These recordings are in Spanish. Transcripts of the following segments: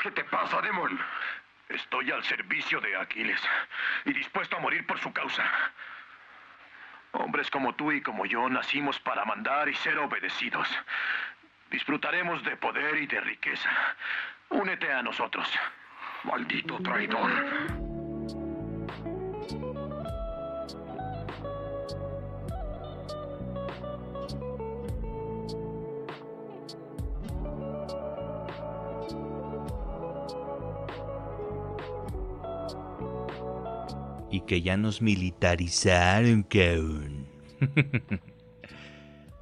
¿Qué te pasa, Demon? Estoy al servicio de Aquiles y dispuesto a morir por su causa. Hombres como tú y como yo nacimos para mandar y ser obedecidos. Disfrutaremos de poder y de riqueza. Únete a nosotros. Maldito traidor. Que ya nos militarizaron, cabrón.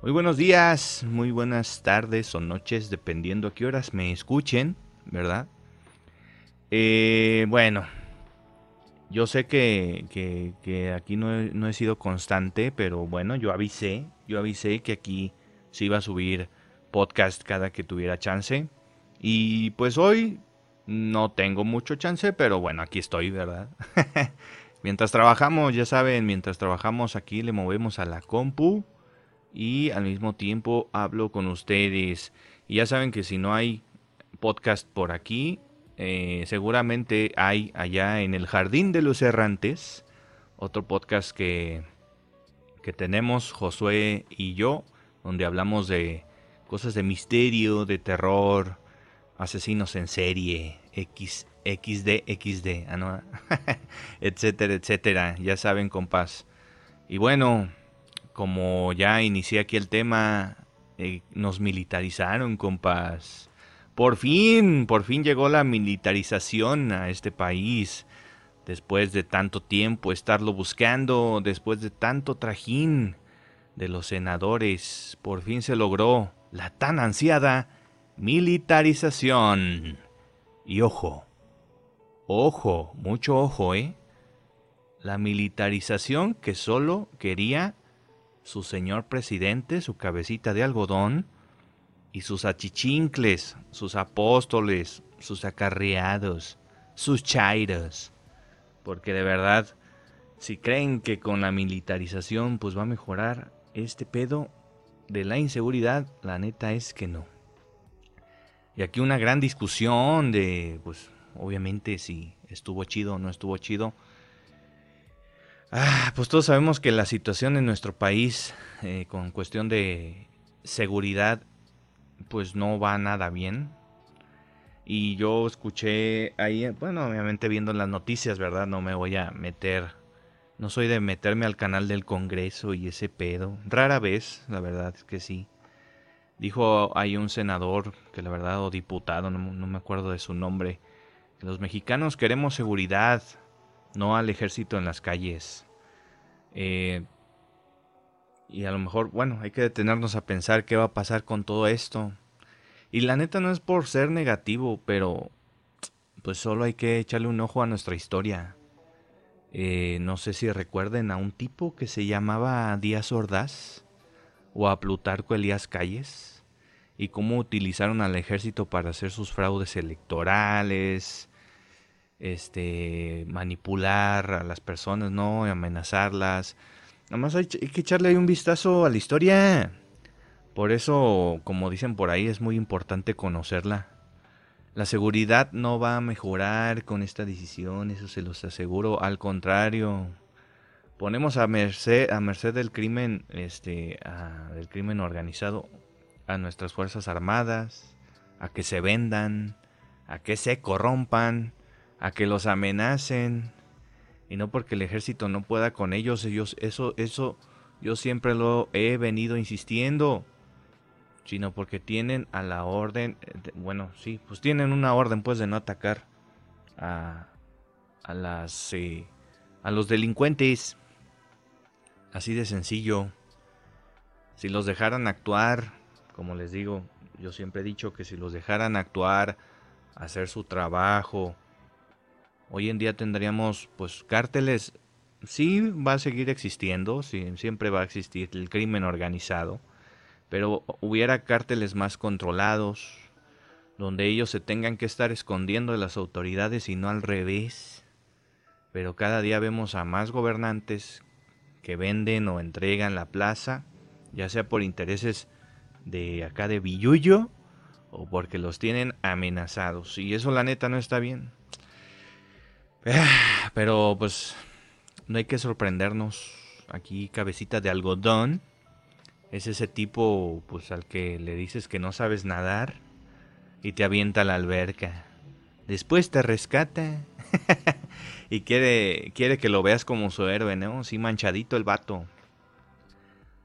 muy buenos días, muy buenas tardes o noches, dependiendo a qué horas me escuchen, ¿verdad? Eh, bueno, yo sé que, que, aquí no he, no he, sido constante, pero bueno, yo avisé, yo avisé que aquí se iba a subir podcast cada que tuviera chance. Y pues hoy no tengo mucho chance, pero bueno, aquí estoy, ¿verdad? mientras trabajamos, ya saben, mientras trabajamos aquí le movemos a la compu y al mismo tiempo hablo con ustedes. Y ya saben que si no hay podcast por aquí, eh, seguramente hay allá en el Jardín de los Errantes otro podcast que, que tenemos Josué y yo, donde hablamos de cosas de misterio, de terror, asesinos en serie, X, XD, XD, ah, etcétera, etcétera. Ya saben, compás. Y bueno, como ya inicié aquí el tema, eh, nos militarizaron, compás. Por fin, por fin llegó la militarización a este país. Después de tanto tiempo estarlo buscando, después de tanto trajín de los senadores, por fin se logró la tan ansiada militarización. Y ojo, ojo, mucho ojo, ¿eh? La militarización que solo quería su señor presidente, su cabecita de algodón, y sus achichincles, sus apóstoles, sus acarreados, sus chairos. Porque de verdad, si creen que con la militarización pues va a mejorar este pedo de la inseguridad, la neta es que no. Y aquí una gran discusión de, pues, obviamente si estuvo chido o no estuvo chido. Ah, pues todos sabemos que la situación en nuestro país eh, con cuestión de seguridad, pues no va nada bien. Y yo escuché ahí, bueno, obviamente viendo las noticias, ¿verdad? No me voy a meter, no soy de meterme al canal del Congreso y ese pedo. Rara vez, la verdad es que sí. Dijo hay un senador, que la verdad, o diputado, no, me acuerdo de su nombre, los mexicanos queremos seguridad, no al ejército en las calles. Eh, y a lo mejor, bueno, hay que detenernos a pensar qué va a pasar con todo esto. Y la neta no es por ser negativo, pero pues solo hay que echarle un ojo a nuestra historia. Eh, no sé si recuerden a un tipo que se llamaba Díaz Ordaz o a Plutarco Elías Calles y cómo utilizaron al ejército para hacer sus fraudes electorales, este, manipular a las personas, no, amenazarlas. Nada más hay, que echarle un vistazo a la historia. Por eso, como dicen por ahí, es muy importante conocerla. La seguridad no va a mejorar con esta decisión, eso se los aseguro. Al contrario, ponemos a merced, a merced del crimen, este, del crimen organizado, a nuestras fuerzas armadas, a que se vendan, a que se corrompan, a que los amenacen, y no porque el ejército no pueda con ellos, ellos, eso, eso, yo siempre lo he venido insistiendo, sino porque tienen a la orden, bueno, sí, pues tienen una orden, pues, de no atacar a, a las, eh, a los delincuentes. Así de sencillo. Si los dejaran actuar, como les digo, yo siempre he dicho que si los dejaran actuar, hacer su trabajo, hoy en día tendríamos pues cárteles, sí va a seguir existiendo, sí, siempre va a existir el crimen organizado, pero hubiera cárteles más controlados, donde ellos se tengan que estar escondiendo de las autoridades y no al revés. Pero cada día vemos a más gobernantes que venden o entregan la plaza, ya sea por intereses de acá de Villuyo o porque los tienen amenazados. Y eso la neta no está bien. Pero pues no hay que sorprendernos. Aquí cabecita de algodón. Es ese tipo pues al que le dices que no sabes nadar y te avienta a la alberca. Después te rescata y quiere, quiere que lo veas como su héroe, ¿no? Sí, manchadito el vato.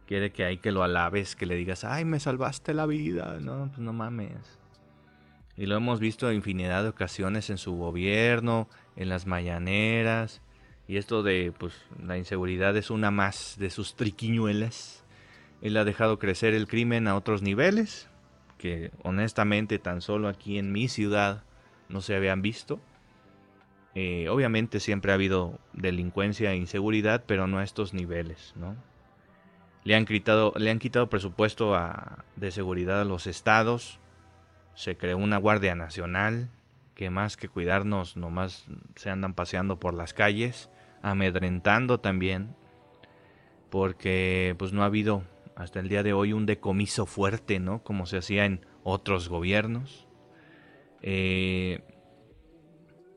Quiere que hay que lo alabes, que le digas, ay, me salvaste la vida. No, pues no mames. Y lo hemos visto infinidad de ocasiones en su gobierno, en las mañaneras. Y esto de, pues, la inseguridad es una más de sus triquiñuelas. Él ha dejado crecer el crimen a otros niveles, que honestamente tan solo aquí en mi ciudad no se habían visto. Eh, obviamente siempre ha habido delincuencia e inseguridad, pero no a estos niveles, ¿no? Le han quitado, le han quitado presupuesto de seguridad a los estados. Se creó una Guardia Nacional que más que cuidarnos, nomás se andan paseando por las calles, amedrentando también, porque pues no ha habido hasta el día de hoy un decomiso fuerte, ¿no? Como se hacía en otros gobiernos. Eh,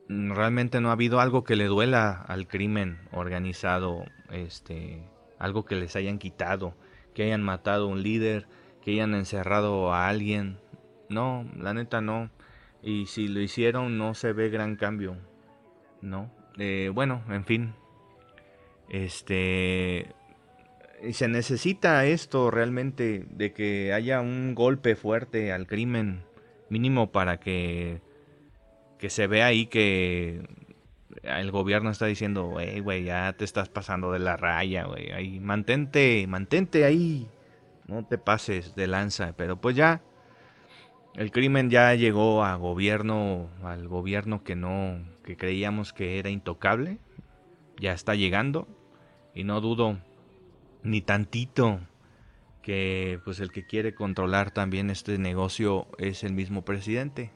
realmente no ha habido algo que le duela al crimen organizado, este, algo que les hayan quitado, que hayan matado a un líder, que hayan encerrado a alguien. No, la neta no. Y si lo hicieron no se ve gran cambio, ¿no? Eh, bueno, en fin. Este... Se necesita esto realmente de que haya un golpe fuerte al crimen, mínimo para que que se ve ahí que el gobierno está diciendo, hey, güey, ya te estás pasando de la raya, güey, ahí, mantente, mantente ahí, no te pases de lanza, pero pues ya, el crimen ya llegó a gobierno, al gobierno que no, que creíamos que era intocable, ya está llegando, y no dudo ni tantito que pues el que quiere controlar también este negocio es el mismo presidente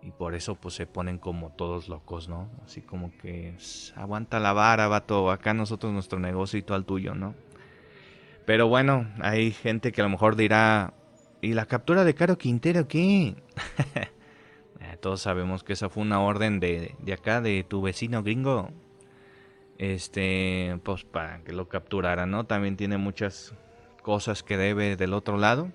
y por eso pues se ponen como todos locos, ¿no? Así como que aguanta la vara, vato, acá nosotros nuestro negocio y tú al tuyo, ¿no? Pero bueno, hay gente que a lo mejor dirá, ¿y la captura de Caro Quintero qué? Eh, todos sabemos que esa fue una orden de, de acá, de tu vecino gringo. Este, pues para que lo capturara, ¿no? También tiene muchas cosas que debe del otro lado.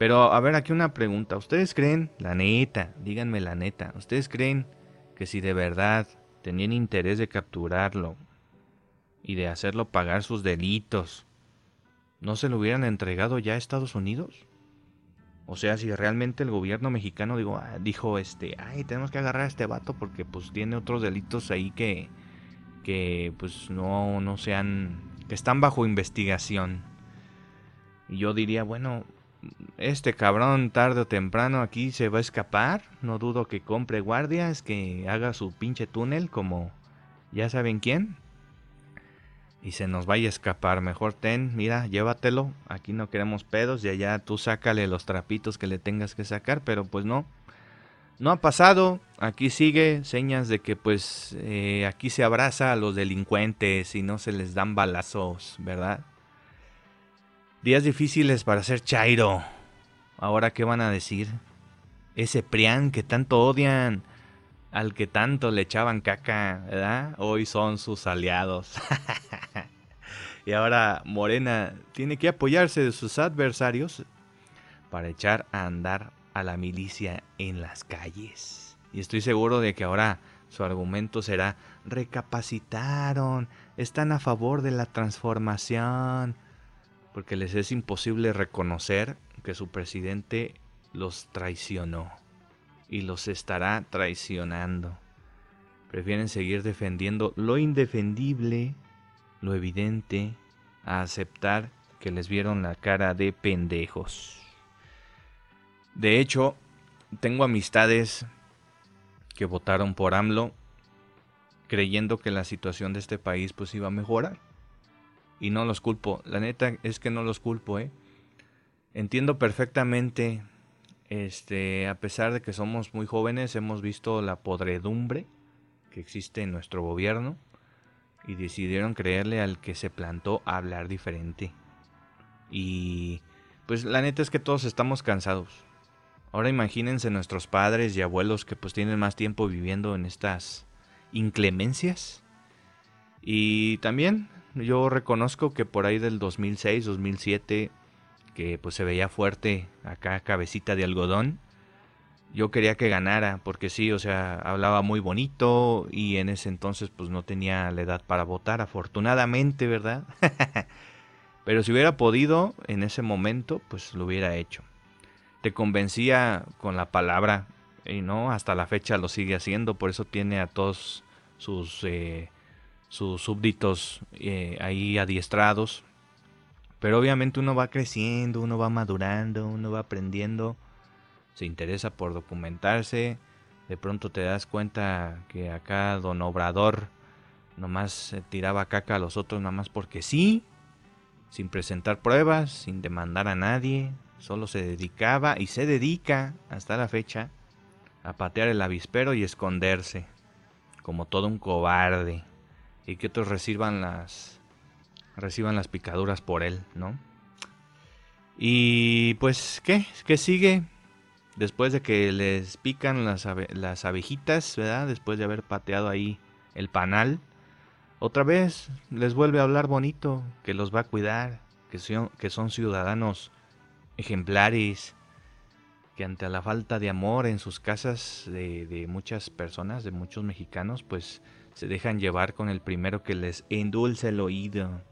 Pero a ver, aquí una pregunta. ¿Ustedes creen, la neta, díganme la neta, ¿ustedes creen que si de verdad tenían interés de capturarlo y de hacerlo pagar sus delitos, no se lo hubieran entregado ya a Estados Unidos? O sea, si realmente el gobierno mexicano digo, ah, dijo, este, ay, tenemos que agarrar a este vato porque pues tiene otros delitos ahí que, que pues no, no sean, que están bajo investigación. Y yo diría, bueno, este cabrón tarde o temprano aquí se va a escapar. No dudo que compre guardias, que haga su pinche túnel como ya saben quién. Y se nos vaya a escapar. Mejor ten, mira, llévatelo. Aquí no queremos pedos. Y allá tú sácale los trapitos que le tengas que sacar. Pero pues no. No ha pasado. Aquí sigue señas de que pues eh, aquí se abraza a los delincuentes y no se les dan balazos, ¿verdad? Días difíciles para ser Chairo. Ahora, ¿qué van a decir? Ese Prián que tanto odian, al que tanto le echaban caca, ¿verdad? Hoy son sus aliados. y ahora Morena tiene que apoyarse de sus adversarios para echar a andar a la milicia en las calles. Y estoy seguro de que ahora su argumento será, recapacitaron, están a favor de la transformación porque les es imposible reconocer que su presidente los traicionó y los estará traicionando. Prefieren seguir defendiendo lo indefendible, lo evidente, a aceptar que les vieron la cara de pendejos. De hecho, tengo amistades que votaron por AMLO creyendo que la situación de este país pues iba a mejorar y no los culpo. La neta es que no los culpo, ¿eh? Entiendo perfectamente, este, a pesar de que somos muy jóvenes, hemos visto la podredumbre que existe en nuestro gobierno y decidieron creerle al que se plantó a hablar diferente. Y pues la neta es que todos estamos cansados. Ahora imagínense nuestros padres y abuelos que pues tienen más tiempo viviendo en estas inclemencias. Y también yo reconozco que por ahí del 2006, 2007, que pues se veía fuerte acá cabecita de algodón, yo quería que ganara, porque sí, o sea, hablaba muy bonito y en ese entonces pues no tenía la edad para votar, afortunadamente, ¿verdad? Pero si hubiera podido en ese momento, pues lo hubiera hecho. Te convencía con la palabra y no, hasta la fecha lo sigue haciendo, por eso tiene a todos sus, eh, sus súbditos eh, ahí adiestrados. Pero obviamente uno va creciendo, uno va madurando, uno va aprendiendo se interesa por documentarse, de pronto te das cuenta que acá don Obrador nomás tiraba caca a los otros nada más porque sí, sin presentar pruebas, sin demandar a nadie, solo se dedicaba y se dedica hasta la fecha a patear el avispero y esconderse, como todo un cobarde, y que otros reciban las reciban las picaduras por él, ¿no? Y pues, ¿qué? ¿Qué sigue? después de que les pican las, las abejitas, ¿verdad? Después de haber pateado ahí el panal, otra vez les vuelve a hablar bonito, que los va a cuidar, que son, que son ciudadanos ejemplares, que ante la falta de amor en sus casas de, de, muchas personas, de muchos mexicanos, pues se dejan llevar con el primero que les endulce el oído.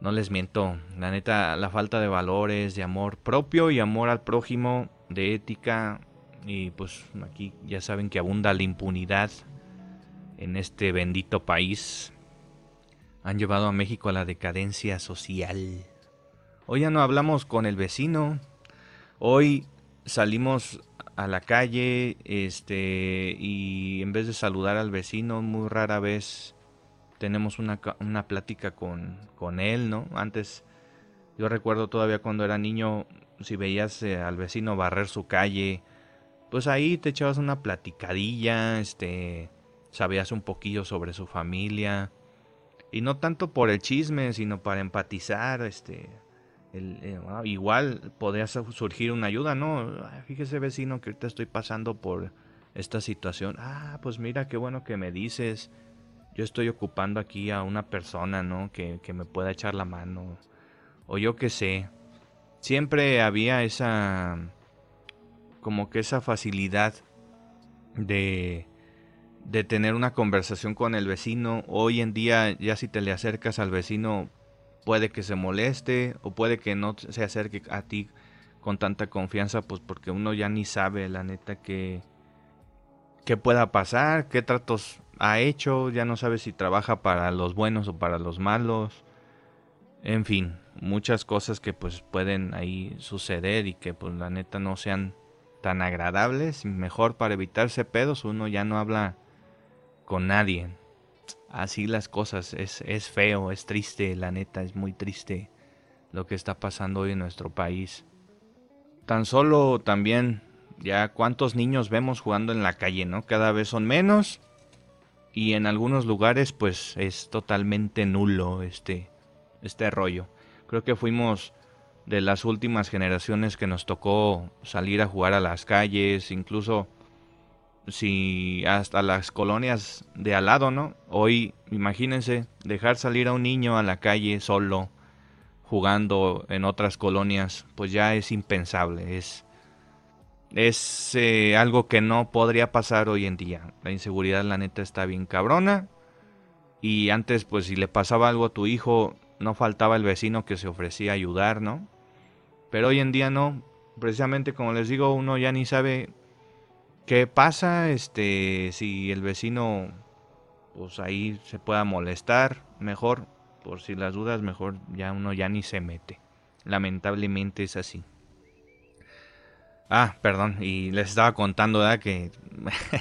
No les miento, la neta, la falta de valores, de amor propio y amor al prójimo, de ética, y pues aquí ya saben que abunda la impunidad en este bendito país, han llevado a México a la decadencia social. Hoy ya no hablamos con el vecino, hoy salimos a la calle, este, y en vez de saludar al vecino, muy rara vez tenemos una, una plática con, con, él, ¿no? Antes, yo recuerdo todavía cuando era niño, si veías eh, al vecino barrer su calle, pues ahí te echabas una platicadilla, este, sabías un poquillo sobre su familia, y no tanto por el chisme, sino para empatizar, este, eh, igual podría surgir una ayuda, ¿no? Fíjese vecino que ahorita estoy pasando por esta situación. Ah, pues mira qué bueno que me dices yo estoy ocupando aquí a una persona, ¿no? Que, me pueda echar la mano. O yo qué sé. Siempre había esa... como que esa facilidad de, de tener una conversación con el vecino. Hoy en día ya si te le acercas al vecino puede que se moleste o puede que no se acerque a ti con tanta confianza, pues porque uno ya ni sabe la neta que, que pueda pasar, qué tratos ha hecho, ya no sabe si trabaja para los buenos o para los malos. En fin, muchas cosas que pues pueden ahí suceder y que pues la neta no sean tan agradables. Mejor para evitarse pedos uno ya no habla con nadie. Así las cosas, es, es feo, es triste, la neta, es muy triste lo que está pasando hoy en nuestro país. Tan solo también, ya cuántos niños vemos jugando en la calle, ¿no? Cada vez son menos y en algunos lugares pues es totalmente nulo este, este rollo. Creo que fuimos de las últimas generaciones que nos tocó salir a jugar a las calles, incluso si hasta las colonias de al lado, ¿no? Hoy imagínense dejar salir a un niño a la calle solo jugando en otras colonias, pues ya es impensable, es es eh, algo que no podría pasar hoy en día. La inseguridad, la neta, está bien cabrona. Y antes, pues si le pasaba algo a tu hijo, no faltaba el vecino que se ofrecía a ayudar, ¿no? Pero hoy en día no. Precisamente como les digo, uno ya ni sabe qué pasa, este, si el vecino, pues ahí se pueda molestar, mejor, por si las dudas, mejor ya uno ya ni se mete. Lamentablemente es así. Ah, perdón, y les estaba contando que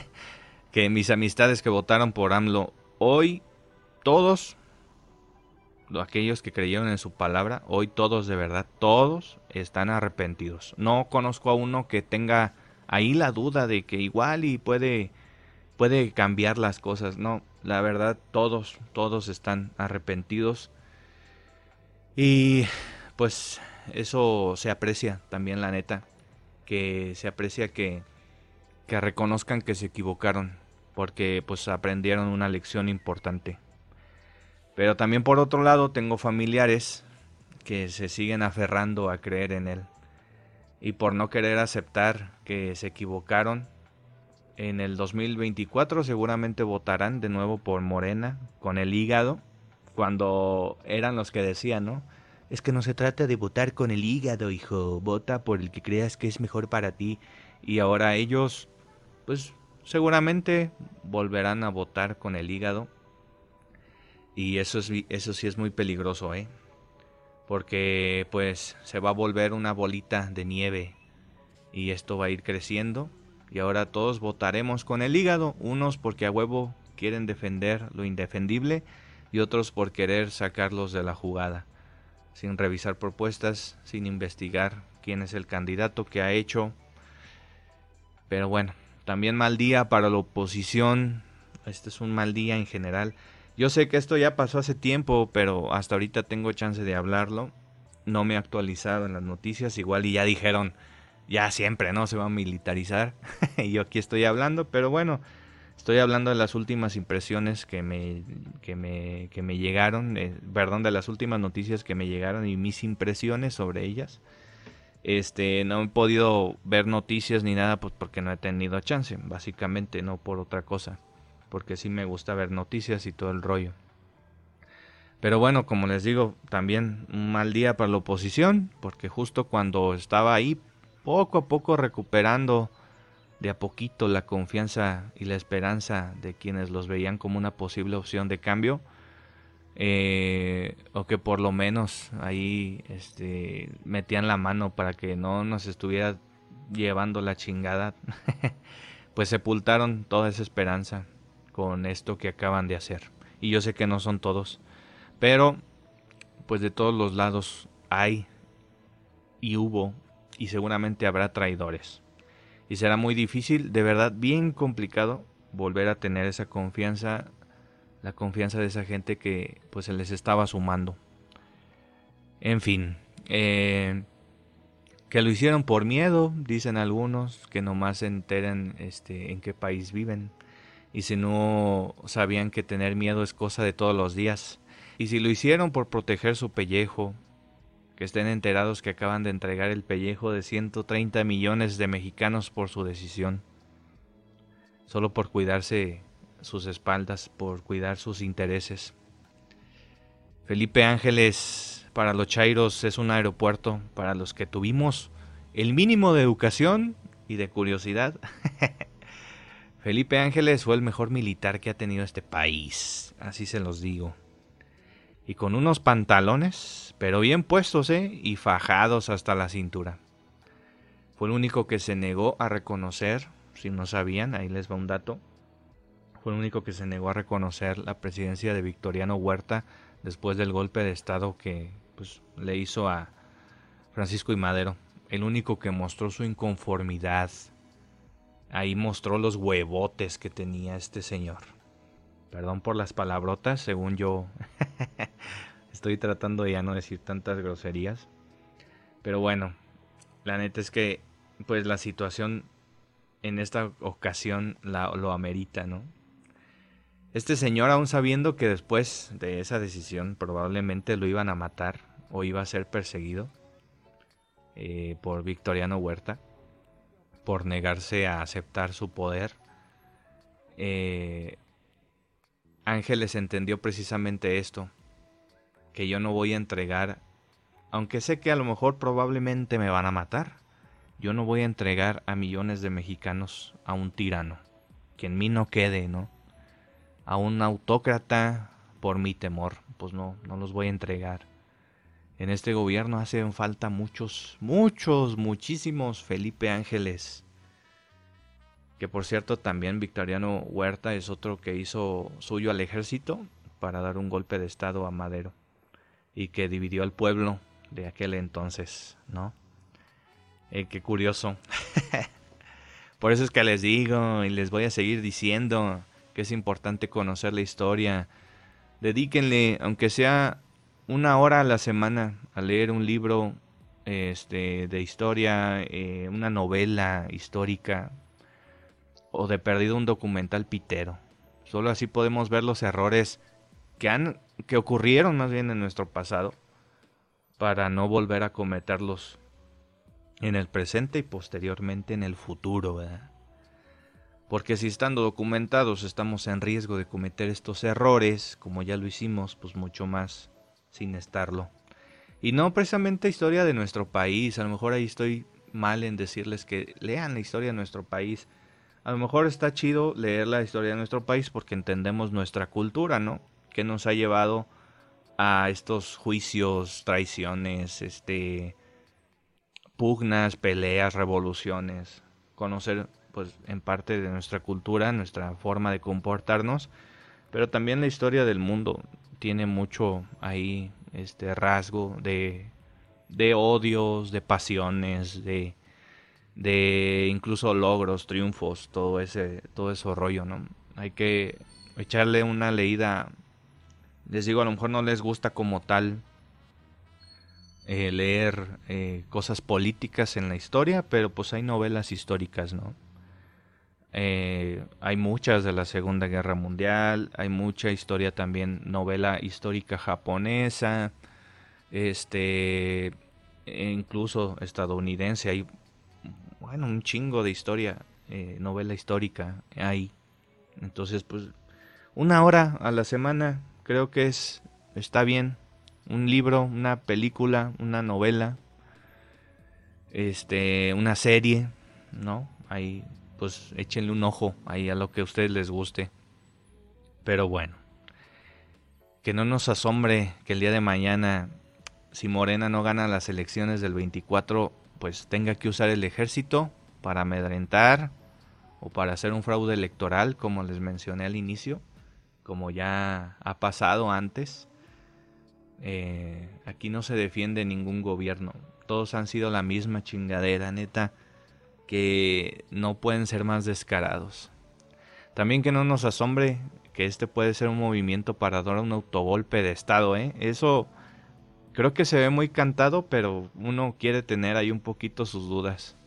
que mis amistades que votaron por AMLO hoy todos aquellos que creyeron en su palabra, hoy todos de verdad, todos están arrepentidos. No conozco a uno que tenga ahí la duda de que igual y puede puede cambiar las cosas. No, la verdad todos todos están arrepentidos. Y pues eso se aprecia también la neta que se aprecia que, que reconozcan que se equivocaron, porque pues aprendieron una lección importante. Pero también por otro lado tengo familiares que se siguen aferrando a creer en él. Y por no querer aceptar que se equivocaron, en el 2024 seguramente votarán de nuevo por Morena con el hígado, cuando eran los que decían, ¿no? Es que no se trata de votar con el hígado, hijo, vota por el que creas que es mejor para ti. Y ahora ellos, pues seguramente volverán a votar con el hígado. Y eso, es, eso sí es muy peligroso, ¿eh? porque pues se va a volver una bolita de nieve y esto va a ir creciendo y ahora todos votaremos con el hígado, unos porque a huevo quieren defender lo indefendible y otros por querer sacarlos de la jugada, sin revisar propuestas, sin investigar quién es el candidato que ha hecho. Pero bueno, también mal día para la oposición, este es un mal día en general yo sé que esto ya pasó hace tiempo, pero hasta ahorita tengo chance de hablarlo. No me he actualizado en las noticias, igual y ya dijeron, ya siempre, ¿no? Se va a militarizar. y yo aquí estoy hablando, pero bueno, estoy hablando de las últimas impresiones que me, que me, que me llegaron, eh, perdón, de las últimas noticias que me llegaron y mis impresiones sobre ellas. Este, no he podido ver noticias ni nada pues porque no he tenido chance, básicamente, no por otra cosa porque sí me gusta ver noticias y todo el rollo. Pero bueno, como les digo, también un mal día para la oposición, porque justo cuando estaba ahí, poco a poco recuperando de a poquito la confianza y la esperanza de quienes los veían como una posible opción de cambio, eh, o que por lo menos ahí este, metían la mano para que no nos estuviera llevando la chingada, pues sepultaron toda esa esperanza con esto que acaban de hacer. Y yo sé que no son todos, pero pues de todos los lados hay y hubo y seguramente habrá traidores. Y será muy difícil, de verdad bien complicado, volver a tener esa confianza, la confianza de esa gente que pues se les estaba sumando. En fin, eh, que lo hicieron por miedo, dicen algunos, que nomás se enteren este, en qué país viven y si no sabían que tener miedo es cosa de todos los días. Y si lo hicieron por proteger su pellejo, que estén enterados que acaban de entregar el pellejo de 130 millones de mexicanos por su decisión. Solo por cuidarse sus espaldas, por cuidar sus intereses. Felipe Ángeles para los Chairos es un aeropuerto para los que tuvimos el mínimo de educación y de curiosidad. Felipe Ángeles fue el mejor militar que ha tenido este país, así se los digo. Y con unos pantalones, pero bien puestos, ¿eh? Y fajados hasta la cintura. Fue el único que se negó a reconocer, si no sabían, ahí les va un dato. Fue el único que se negó a reconocer la presidencia de Victoriano Huerta después del golpe de Estado que pues, le hizo a Francisco y Madero. El único que mostró su inconformidad Ahí mostró los huevotes que tenía este señor. Perdón por las palabrotas, según yo estoy tratando de ya no decir tantas groserías. Pero bueno, la neta es que pues la situación en esta ocasión la, lo amerita, ¿no? Este señor, aún sabiendo que después de esa decisión probablemente lo iban a matar o iba a ser perseguido eh, por Victoriano Huerta, por negarse a aceptar su poder. Eh, Ángeles entendió precisamente esto, que yo no voy a entregar, aunque sé que a lo mejor probablemente me van a matar, yo no voy a entregar a millones de mexicanos a un tirano, que en mí no quede, ¿no? A un autócrata por mi temor, pues no, no los voy a entregar. En este gobierno hacen falta muchos, muchos, muchísimos Felipe Ángeles. Que por cierto también Victoriano Huerta es otro que hizo suyo al ejército para dar un golpe de estado a Madero. Y que dividió al pueblo de aquel entonces, ¿no? Eh, qué curioso. por eso es que les digo y les voy a seguir diciendo que es importante conocer la historia. Dedíquenle, aunque sea una hora a la semana a leer un libro este, de historia, eh, una novela histórica o de perdido un documental pitero. Solo así podemos ver los errores que han que ocurrieron más bien en nuestro pasado para no volver a cometerlos en el presente y posteriormente en el futuro, ¿verdad? Porque si estando documentados estamos en riesgo de cometer estos errores, como ya lo hicimos, pues mucho más sin estarlo. Y no precisamente historia de nuestro país, a lo mejor ahí estoy mal en decirles que lean la historia de nuestro país. A lo mejor está chido leer la historia de nuestro país porque entendemos nuestra cultura, ¿no? Que nos ha llevado a estos juicios, traiciones, este pugnas, peleas, revoluciones, conocer pues en parte de nuestra cultura, nuestra forma de comportarnos, pero también la historia del mundo tiene mucho ahí este rasgo de, de odios, de pasiones, de, de incluso logros, triunfos, todo ese, todo ese rollo, ¿no? Hay que echarle una leída. Les digo, a lo mejor no les gusta como tal eh, leer eh, cosas políticas en la historia, pero pues hay novelas históricas, ¿no? Eh, hay muchas de la Segunda Guerra Mundial, hay mucha historia también, novela histórica japonesa, este, e incluso estadounidense, hay, bueno, un chingo de historia, eh, novela histórica hay. Entonces, pues, una hora a la semana creo que es, está bien. Un libro, una película, una novela, este, una serie, ¿no? Hay pues échenle un ojo ahí a lo que a ustedes les guste. Pero bueno, que no nos asombre que el día de mañana, si Morena no gana las elecciones del 24, pues tenga que usar el ejército para amedrentar o para hacer un fraude electoral, como les mencioné al inicio, como ya ha pasado antes. Eh, aquí no se defiende ningún gobierno, todos han sido la misma chingadera, neta que no pueden ser más descarados. También que no nos asombre que este puede ser un movimiento para dar un autogolpe de Estado, ¿eh? Eso creo que se ve muy cantado, pero uno quiere tener ahí un poquito sus dudas.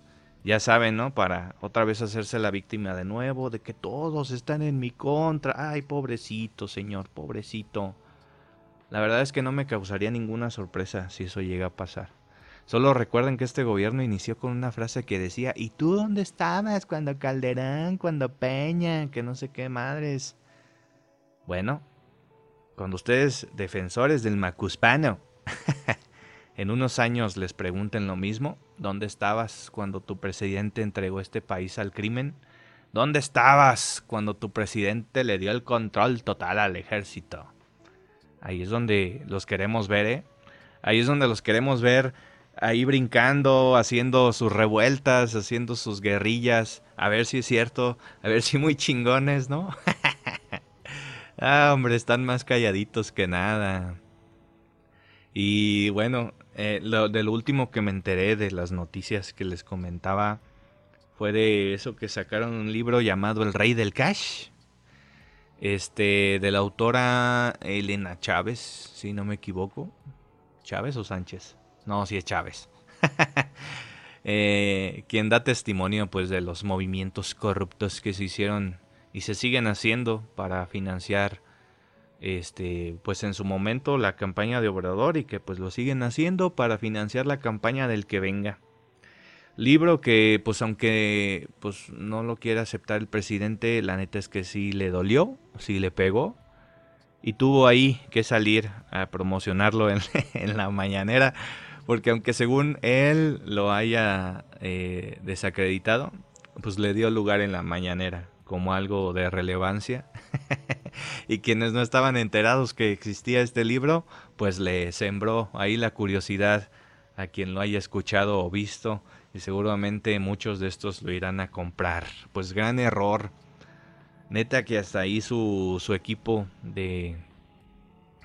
Ya saben, ¿no? Para otra vez hacerse la víctima de nuevo, de que todos están en mi contra. Ay, pobrecito, señor, pobrecito. La verdad es que no me causaría ninguna sorpresa si eso llega a pasar. Solo recuerden que este gobierno inició con una frase que decía, ¿y tú dónde estabas cuando Calderán, cuando Peña, que no sé qué madres? Bueno, cuando ustedes, defensores del macuspano, en unos años les pregunten lo mismo, ¿dónde estabas cuando tu presidente entregó este país al crimen? ¿Dónde estabas cuando tu presidente le dio el control total al ejército? Ahí es donde los queremos ver, ¿eh? Ahí es donde los queremos ver ahí brincando, haciendo sus revueltas, haciendo sus guerrillas, a ver si es cierto, a ver si muy chingones, ¿no? ah, hombre, están más calladitos que nada. Y bueno, eh, lo, del último que me enteré de las noticias que les comentaba fue de eso que sacaron un libro llamado El Rey del Cash. Este, de la autora Elena Chávez, si no me equivoco. ¿Chávez o Sánchez? No, si es Chávez. eh, quien da testimonio pues de los movimientos corruptos que se hicieron y se siguen haciendo para financiar este pues en su momento la campaña de Obrador y que pues lo siguen haciendo para financiar la campaña del que venga. Libro que pues aunque pues no lo quiere aceptar el presidente, la neta es que sí le dolió, sí le pegó y tuvo ahí que salir a promocionarlo en, en la mañanera porque aunque según él lo haya eh, desacreditado, pues le dio lugar en la mañanera como algo de relevancia. y quienes no estaban enterados que existía este libro, pues le sembró ahí la curiosidad a quien lo haya escuchado o visto y seguramente muchos de estos lo irán a comprar. Pues gran error. Neta que hasta ahí su, su equipo de,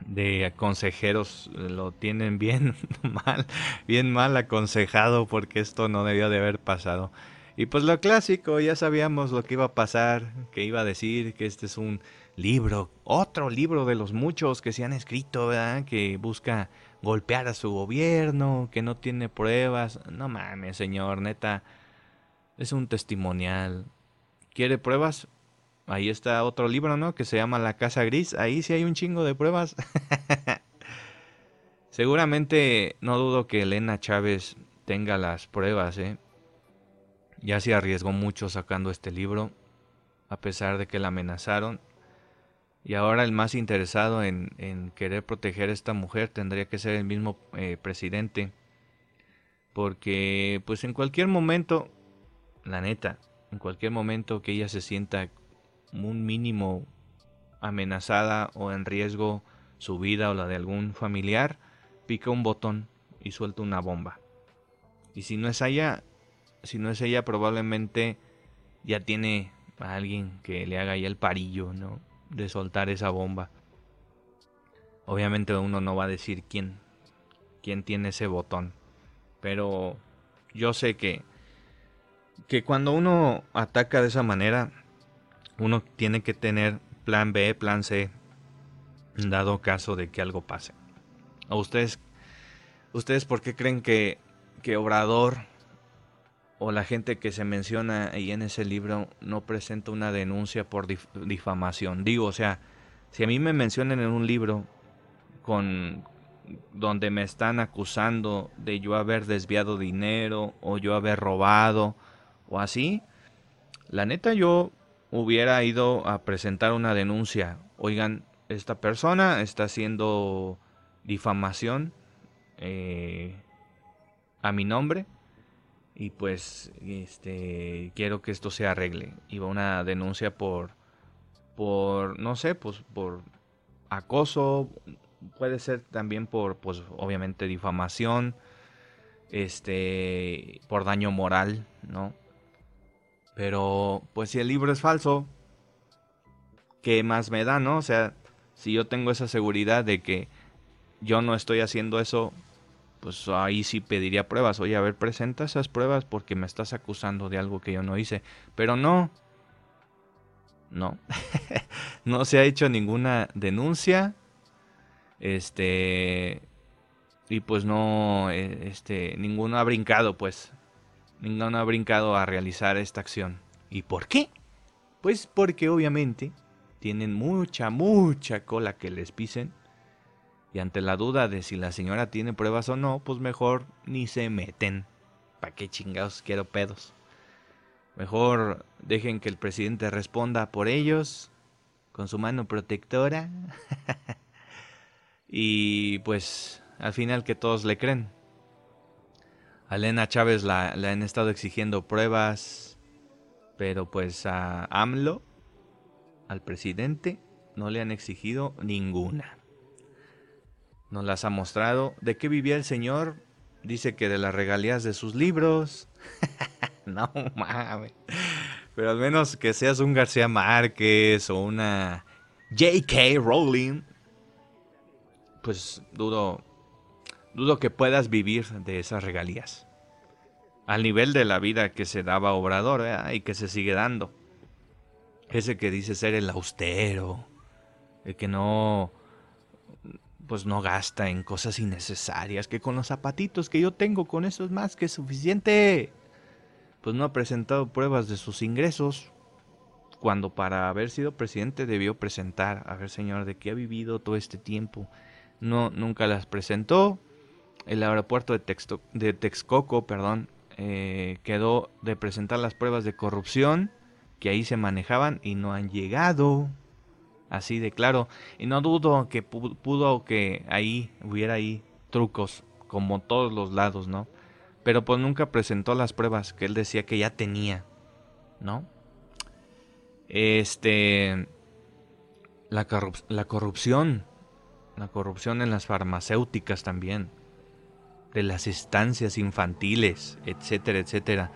de consejeros lo tienen bien mal, bien mal aconsejado porque esto no debió de haber pasado. Y pues lo clásico, ya sabíamos lo que iba a pasar, que iba a decir que este es un libro, otro libro de los muchos que se han escrito, ¿verdad? que busca golpear a su gobierno, que no tiene pruebas. No mames, señor, neta. Es un testimonial. ¿Quiere pruebas? Ahí está otro libro, ¿no? Que se llama La Casa Gris. Ahí sí hay un chingo de pruebas. Seguramente no dudo que Elena Chávez tenga las pruebas, ¿eh? Ya se arriesgó mucho sacando este libro, a pesar de que la amenazaron. Y ahora el más interesado en, querer proteger a esta mujer tendría que ser el mismo eh, presidente. Porque pues en cualquier momento, la neta, en cualquier momento que ella se sienta un mínimo amenazada o en riesgo su vida o la de algún familiar, pica un botón y suelta una bomba. Y si no es ella, si no es ella, probablemente ya tiene a alguien que le haga ya el parillo, ¿no? De soltar esa bomba. Obviamente uno no va a decir quién, quién tiene ese botón. Pero yo sé que, que cuando uno ataca de esa manera, uno tiene que tener plan B, plan C, dado caso de que algo pase. ¿A ustedes, ustedes por qué creen que, que Obrador o la gente que se menciona ahí en ese libro no presenta una denuncia por difamación? Digo, o sea, si a mí me mencionan en un libro con donde me están acusando de yo haber desviado dinero o yo haber robado o así, la neta yo hubiera ido a presentar una denuncia. Oigan, esta persona está haciendo difamación eh, a mi nombre y pues este quiero que esto se arregle. Iba una denuncia por por no sé, pues por acoso, puede ser también por pues obviamente difamación, este por daño moral, ¿no? Pero, pues si el libro es falso, ¿qué más me da, no? O sea, si yo tengo esa seguridad de que yo no estoy haciendo eso, pues ahí sí pediría pruebas. Oye, a ver, presenta esas pruebas porque me estás acusando de algo que yo no hice. Pero no. No. no se ha hecho ninguna denuncia. Este. Y pues no. Eh, este. Ninguno ha brincado, pues ninguno ha brincado a realizar esta acción. ¿Y por qué? Pues porque obviamente tienen mucha, mucha cola que les pisen. Y ante la duda de si la señora tiene pruebas o no, pues mejor ni se meten. ¿Para qué chingados quiero pedos? Mejor dejen que el presidente responda por ellos con su mano protectora. y pues al final que todos le creen. A Elena Chávez la, le han estado exigiendo pruebas, pero pues a AMLO, al presidente, no le han exigido ninguna. Nos las ha mostrado. ¿De qué vivía el señor? Dice que de las regalías de sus libros. no mames. Pero al menos que seas un García Márquez o una J.K. Rowling. Pues dudo, dudo que puedas vivir de esas regalías. Al nivel de la vida que se daba Obrador y que se sigue dando. Ese que dice ser el austero, el que no pues no gasta en cosas innecesarias, que con los zapatitos que yo tengo con eso es más que suficiente. Pues no ha presentado pruebas de sus ingresos, cuando para haber sido presidente debió presentar, a ver señor, de qué ha vivido todo este tiempo. No, nunca las presentó el aeropuerto de, de Texcoco perdón, eh, quedó de presentar las pruebas de corrupción que ahí se manejaban y no han llegado. Así de claro. Y no dudo que pudo que ahí hubiera ahí trucos, como todos los lados, ¿no? Pero pues nunca presentó las pruebas que él decía que ya tenía, ¿no? Este. La, la corrupción. La corrupción en las farmacéuticas también de las estancias infantiles, etcétera, etcétera.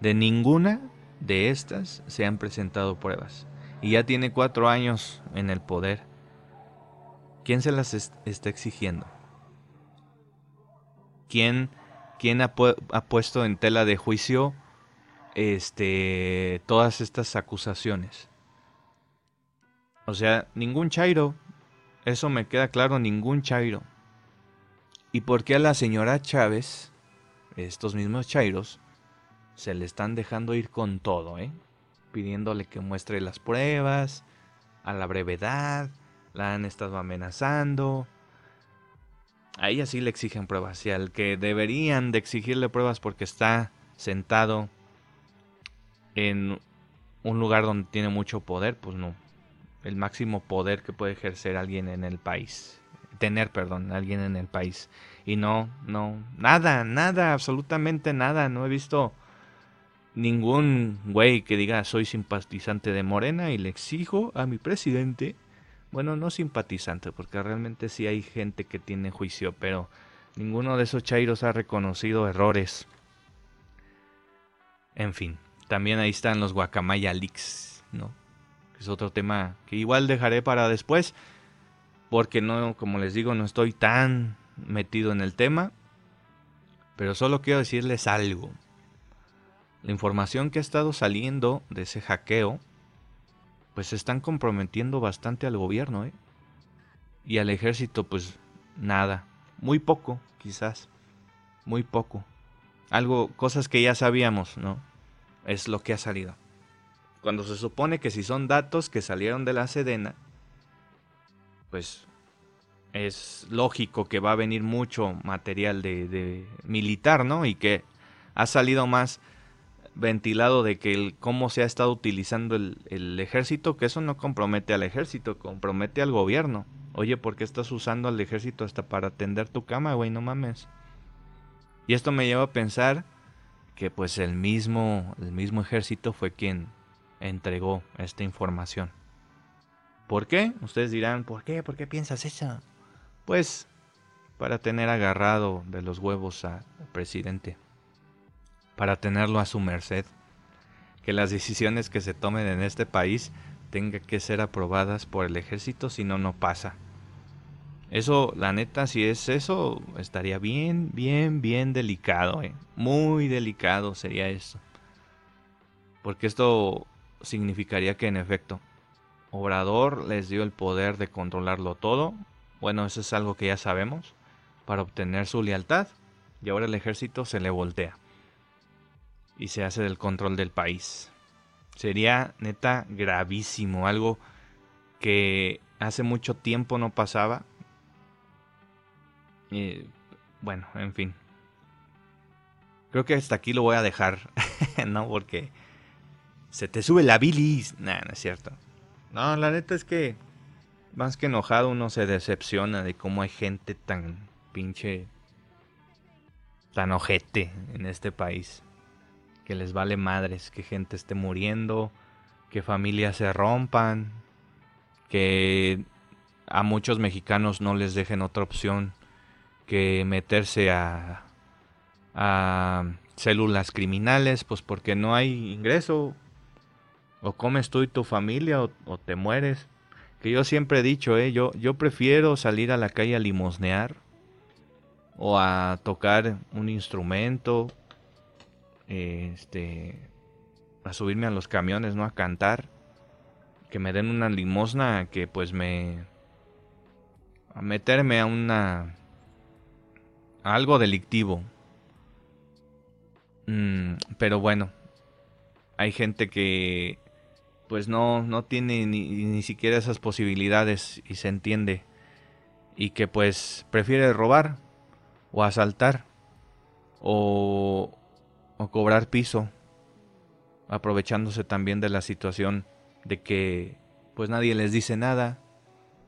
De ninguna de estas se han presentado pruebas. Y ya tiene cuatro años en el poder. ¿Quién se las está exigiendo? ¿Quién, quién ha, puesto en tela de juicio este, todas estas acusaciones? O sea, ningún Chairo. Eso me queda claro, ningún Chairo. ¿Y por qué a la señora Chávez, estos mismos Chairos, se le están dejando ir con todo, eh? Pidiéndole que muestre las pruebas, a la brevedad, la han estado amenazando. A ella sí le exigen pruebas, y al que deberían de exigirle pruebas porque está sentado en un lugar donde tiene mucho poder, pues no. El máximo poder que puede ejercer alguien en el país. Tener, perdón, alguien en el país. Y no, no, nada, nada, absolutamente nada. No he visto ningún güey que diga soy simpatizante de Morena y le exijo a mi presidente. Bueno, no simpatizante, porque realmente sí hay gente que tiene juicio, pero ninguno de esos chairos ha reconocido errores. En fin, también ahí están los guacamaya leaks, ¿no? Es otro tema que igual dejaré para después, porque no, como les digo, no estoy tan metido en el tema, pero solo quiero decirles algo. La información que ha estado saliendo de ese hackeo, pues están comprometiendo bastante al gobierno, ¿eh? Y al ejército, pues nada, muy poco, quizás, muy poco. Algo, cosas que ya sabíamos, ¿no? Es lo que ha salido. Cuando se supone que si son datos que salieron de la Sedena, pues es lógico que va a venir mucho material de, militar, ¿no? Y que ha salido más ventilado de que el, cómo se ha estado utilizando el, el, ejército, que eso no compromete al ejército, compromete al gobierno. Oye, ¿por qué estás usando al ejército hasta para atender tu cama, güey? No mames. Y esto me lleva a pensar que pues el mismo, el mismo ejército fue quien entregó esta información. ¿Por qué? Ustedes dirán, ¿por qué? ¿Por qué piensas eso? Pues para tener agarrado de los huevos al presidente, para tenerlo a su merced, que las decisiones que se tomen en este país tengan que ser aprobadas por el ejército, si no, no pasa. Eso, la neta, si es eso, estaría bien, bien, bien delicado, eh. Muy delicado sería eso. Porque esto significaría que en efecto, Obrador les dio el poder de controlarlo todo. Bueno, eso es algo que ya sabemos. Para obtener su lealtad. Y ahora el ejército se le voltea. Y se hace del control del país. Sería neta gravísimo. Algo que hace mucho tiempo no pasaba bueno, en fin. Creo que hasta aquí lo voy a dejar. no, porque se te sube la bilis. Nah, no es cierto. No, la neta es que más que enojado uno se decepciona de cómo hay gente tan pinche tan ojete en este país. Que les vale madres que gente esté muriendo, que familias se rompan, que a muchos mexicanos no les dejen otra opción que meterse a, a células criminales, pues porque no hay ingreso. O comes tú y tu familia o, te mueres. Que yo siempre he dicho, eh, yo, yo prefiero salir a la calle a limosnear o a tocar un instrumento, este, a subirme a los camiones, no a cantar, que me den una limosna, que pues me, a meterme a una algo delictivo. Mm, pero bueno, hay gente que pues no, no tiene ni, ni, siquiera esas posibilidades y se entiende. Y que pues prefiere robar o asaltar o, cobrar piso, aprovechándose también de la situación de que pues nadie les dice nada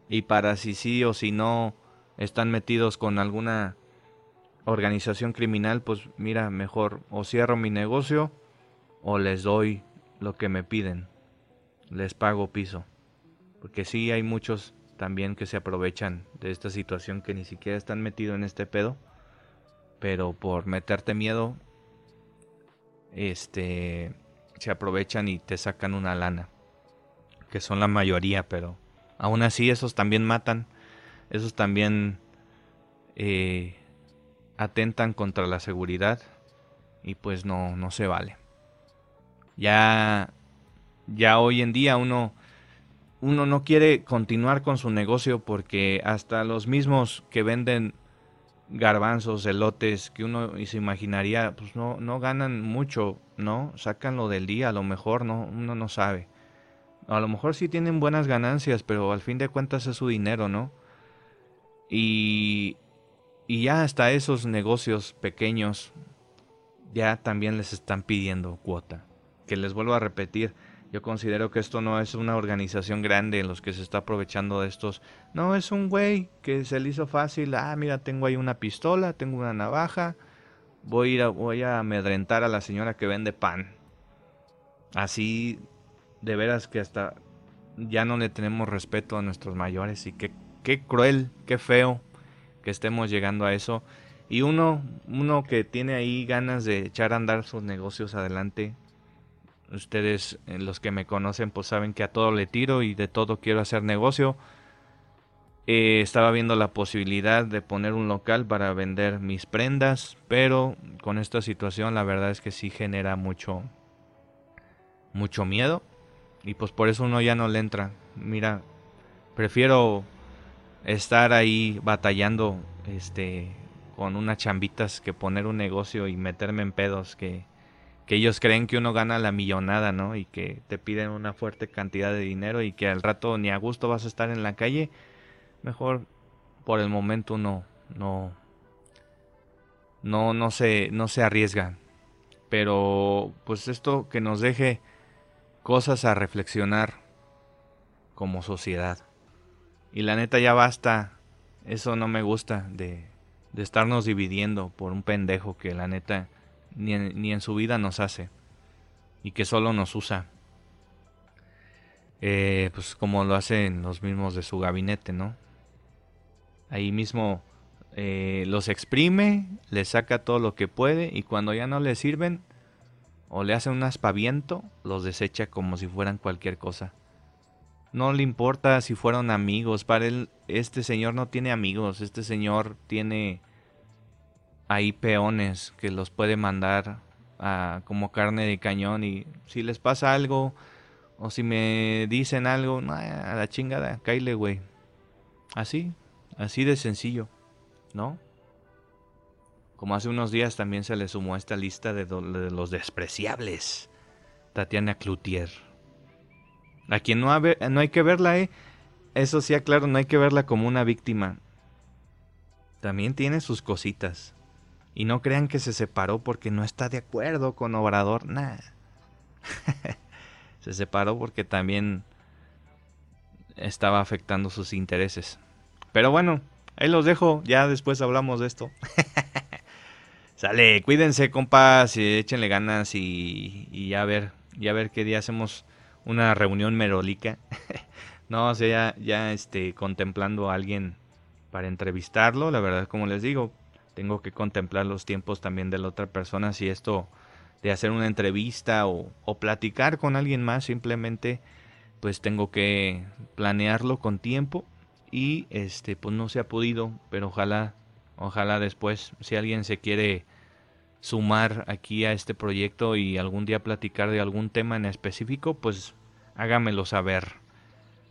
y para si sí o si no están metidos con alguna organización criminal, pues mira, mejor o cierro mi negocio o les doy lo que me piden. Les pago piso. Porque sí hay muchos también que se aprovechan de esta situación que ni siquiera están metidos en este pedo. Pero por meterte miedo, este, se aprovechan y te sacan una lana. Que son la mayoría, pero aún así esos también matan. Esos también eh, atentan contra la seguridad y pues no, no se vale. Ya, ya hoy en día uno, uno no quiere continuar con su negocio porque hasta los mismos que venden garbanzos, elotes, que uno se imaginaría, pues no, no ganan mucho, ¿no? Sacan lo del día, a lo mejor, ¿no? Uno no sabe. A lo mejor sí tienen buenas ganancias, pero al fin de cuentas es su dinero, ¿no? Y, y ya hasta esos negocios pequeños ya también les están pidiendo cuota. Que les vuelvo a repetir, yo considero que esto no es una organización grande en los que se está aprovechando de estos. No, es un güey que se le hizo fácil. Ah, mira, tengo ahí una pistola, tengo una navaja. Voy a, ir a, voy a amedrentar a la señora que vende pan. Así, de veras que hasta ya no le tenemos respeto a nuestros mayores. Y qué, cruel, qué feo que estemos llegando a eso. Y uno, uno que tiene ahí ganas de echar a andar sus negocios adelante, Ustedes, eh, los que me conocen, pues saben que a todo le tiro y de todo quiero hacer negocio. Eh, estaba viendo la posibilidad de poner un local para vender mis prendas, pero con esta situación la verdad es que sí genera mucho, mucho miedo. Y pues por eso uno ya no le entra. Mira, prefiero estar ahí batallando este con unas chambitas que poner un negocio y meterme en pedos que que ellos creen que uno gana la millonada, ¿no? Y que te piden una fuerte cantidad de dinero y que al rato ni a gusto vas a estar en la calle. Mejor por el momento uno no no no se no se arriesga. Pero pues esto que nos deje cosas a reflexionar como sociedad. Y la neta ya basta. Eso no me gusta de de estarnos dividiendo por un pendejo que la neta ni en, su vida nos hace y que solo nos usa. Eh, pues como lo hacen los mismos de su gabinete, ¿no? Ahí mismo eh, los exprime, le saca todo lo que puede y cuando ya no le sirven o le hace un aspaviento, los desecha como si fueran cualquier cosa. No le importa si fueron amigos, para él este señor no tiene amigos, este señor tiene hay peones que los puede mandar a, como carne de cañón y si les pasa algo o si me dicen algo, a la chingada, caile, güey. Así, así de sencillo, ¿no? Como hace unos días también se le sumó a esta lista de, los despreciables. Tatiana Cloutier. A quien no, no hay que verla, ¿eh? Eso sí, aclaro, no hay que verla como una víctima. También tiene sus cositas. Y no crean que se separó porque no está de acuerdo con Obrador, nada. se separó porque también estaba afectando sus intereses. Pero bueno, ahí los dejo, ya después hablamos de esto. Sale, cuídense, compas, échenle ganas y, y ya ver, ya ver qué día hacemos una reunión merolica. no, o sea, ya, ya este, contemplando a alguien para entrevistarlo, la verdad, como les digo, tengo que contemplar los tiempos también de la otra persona, si esto de hacer una entrevista o, platicar con alguien más, simplemente pues tengo que planearlo con tiempo y este pues no se ha podido, pero ojalá, ojalá después, si alguien se quiere sumar aquí a este proyecto y algún día platicar de algún tema en específico, pues hágamelo saber.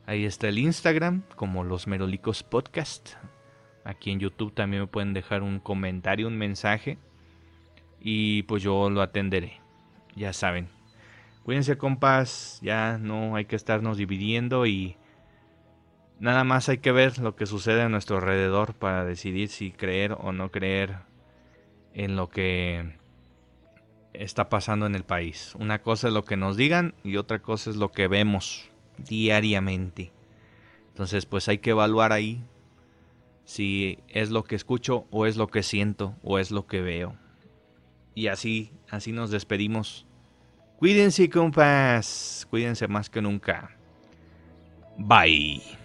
Ahí está el Instagram como los Merolicos Podcast. Aquí en YouTube también me pueden dejar un comentario, un mensaje. Y pues yo lo atenderé. Ya saben. Cuídense compas. Ya no hay que estarnos dividiendo y nada más hay que ver lo que sucede a nuestro alrededor para decidir si creer o no creer en lo que está pasando en el país. Una cosa es lo que nos digan y otra cosa es lo que vemos diariamente. Entonces pues hay que evaluar ahí si es lo que escucho o es lo que siento o es lo que veo. Y así, así nos despedimos. Cuídense, compas. Cuídense más que nunca. Bye.